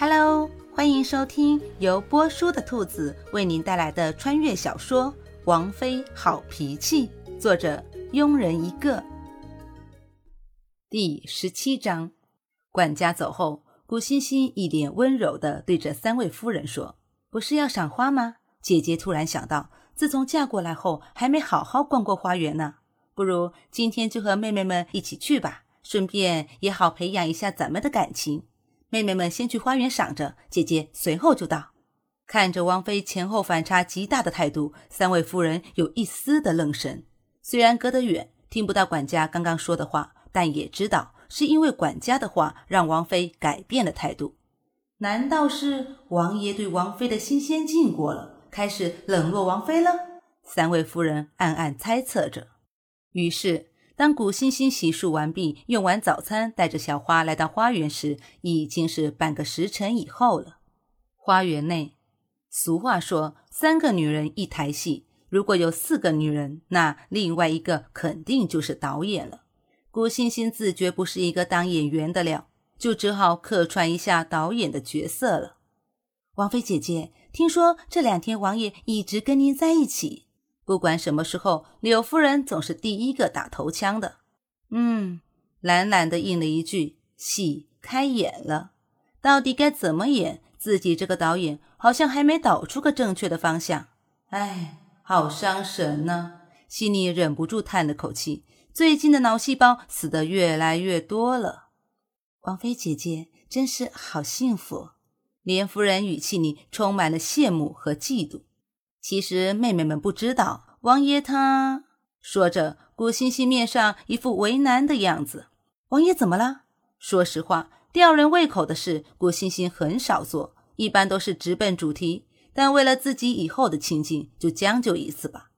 Hello，欢迎收听由波叔的兔子为您带来的穿越小说《王妃好脾气》，作者庸人一个。第十七章，管家走后，顾欣欣一脸温柔地对着三位夫人说：“不是要赏花吗？姐姐突然想到，自从嫁过来后，还没好好逛过花园呢。不如今天就和妹妹们一起去吧，顺便也好培养一下咱们的感情。”妹妹们先去花园赏着，姐姐随后就到。看着王妃前后反差极大的态度，三位夫人有一丝的愣神。虽然隔得远，听不到管家刚刚说的话，但也知道是因为管家的话让王妃改变了态度。难道是王爷对王妃的新鲜劲过了，开始冷落王妃了？三位夫人暗暗猜测着。于是。当古欣欣洗漱完毕，用完早餐，带着小花来到花园时，已经是半个时辰以后了。花园内，俗话说“三个女人一台戏”，如果有四个女人，那另外一个肯定就是导演了。古欣欣自觉不是一个当演员的料，就只好客串一下导演的角色了。王妃姐姐，听说这两天王爷一直跟您在一起。不管什么时候，柳夫人总是第一个打头枪的。嗯，懒懒的应了一句：“戏开演了，到底该怎么演？自己这个导演好像还没导出个正确的方向。哎，好伤神呢。”心里忍不住叹了口气。最近的脑细胞死的越来越多了。王妃姐姐真是好幸福。连夫人语气里充满了羡慕和嫉妒。其实妹妹们不知道，王爷他说着，古欣欣面上一副为难的样子。王爷怎么了？说实话，吊人胃口的事，古欣欣很少做，一般都是直奔主题。但为了自己以后的清静，就将就一次吧。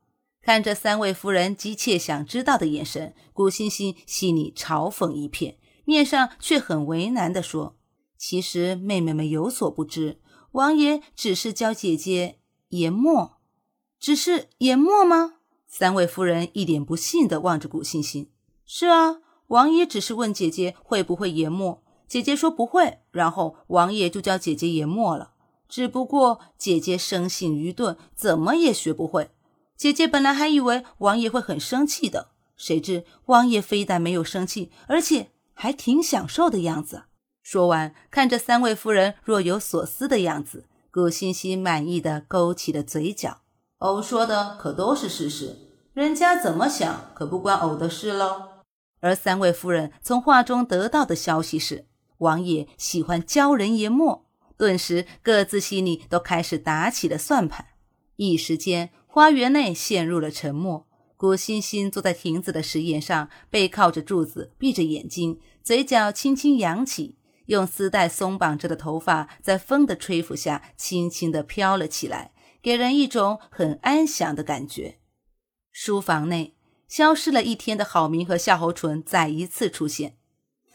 看着三位夫人急切想知道的眼神，古欣欣心里嘲讽一片，面上却很为难地说：“其实妹妹们有所不知，王爷只是教姐姐。”研墨，只是研墨吗？三位夫人一脸不信的望着古欣欣。是啊，王爷只是问姐姐会不会研墨，姐姐说不会，然后王爷就教姐姐研墨了。只不过姐姐生性愚钝，怎么也学不会。姐姐本来还以为王爷会很生气的，谁知王爷非但没有生气，而且还挺享受的样子。说完，看着三位夫人若有所思的样子。顾欣欣满意的勾起了嘴角，偶说的可都是事实，人家怎么想可不关偶的事喽。而三位夫人从话中得到的消息是，王爷喜欢教人研墨，顿时各自心里都开始打起了算盘。一时间，花园内陷入了沉默。顾欣欣坐在亭子的石岩上，背靠着柱子，闭着眼睛，嘴角轻轻扬起。用丝带松绑着的头发，在风的吹拂下，轻轻地飘了起来，给人一种很安详的感觉。书房内，消失了一天的郝明和夏侯淳再一次出现。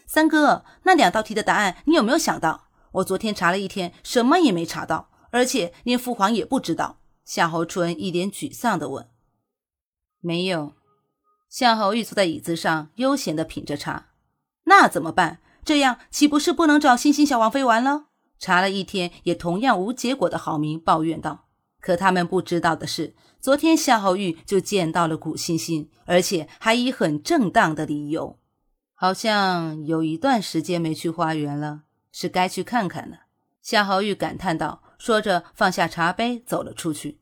三哥，那两道题的答案你有没有想到？我昨天查了一天，什么也没查到，而且连父皇也不知道。夏侯淳一脸沮丧地问：“没有。”夏侯玉坐在椅子上，悠闲地品着茶。那怎么办？这样岂不是不能找星星小王妃玩了？查了一天也同样无结果的郝明抱怨道。可他们不知道的是，昨天夏侯玉就见到了古星星，而且还以很正当的理由。好像有一段时间没去花园了，是该去看看了。夏侯玉感叹道，说着放下茶杯走了出去。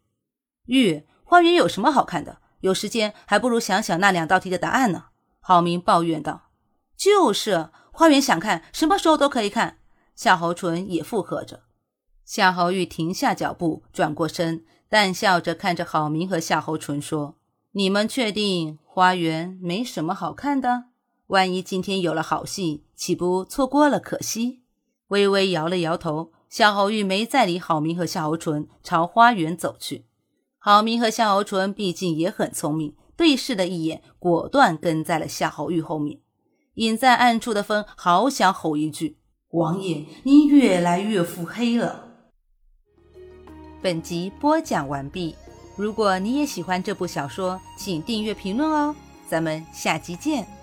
玉，花园有什么好看的？有时间还不如想想那两道题的答案呢。郝明抱怨道。就是。花园想看，什么时候都可以看。夏侯淳也附和着。夏侯玉停下脚步，转过身，淡笑着看着郝明和夏侯淳说：“你们确定花园没什么好看的？万一今天有了好戏，岂不错过了可惜？”微微摇了摇头，夏侯玉没再理郝明和夏侯淳，朝花园走去。郝明和夏侯淳毕竟也很聪明，对视了一眼，果断跟在了夏侯玉后面。隐在暗处的风好想吼一句：“王爷，您越来越腹黑了。”本集播讲完毕。如果你也喜欢这部小说，请订阅、评论哦。咱们下集见。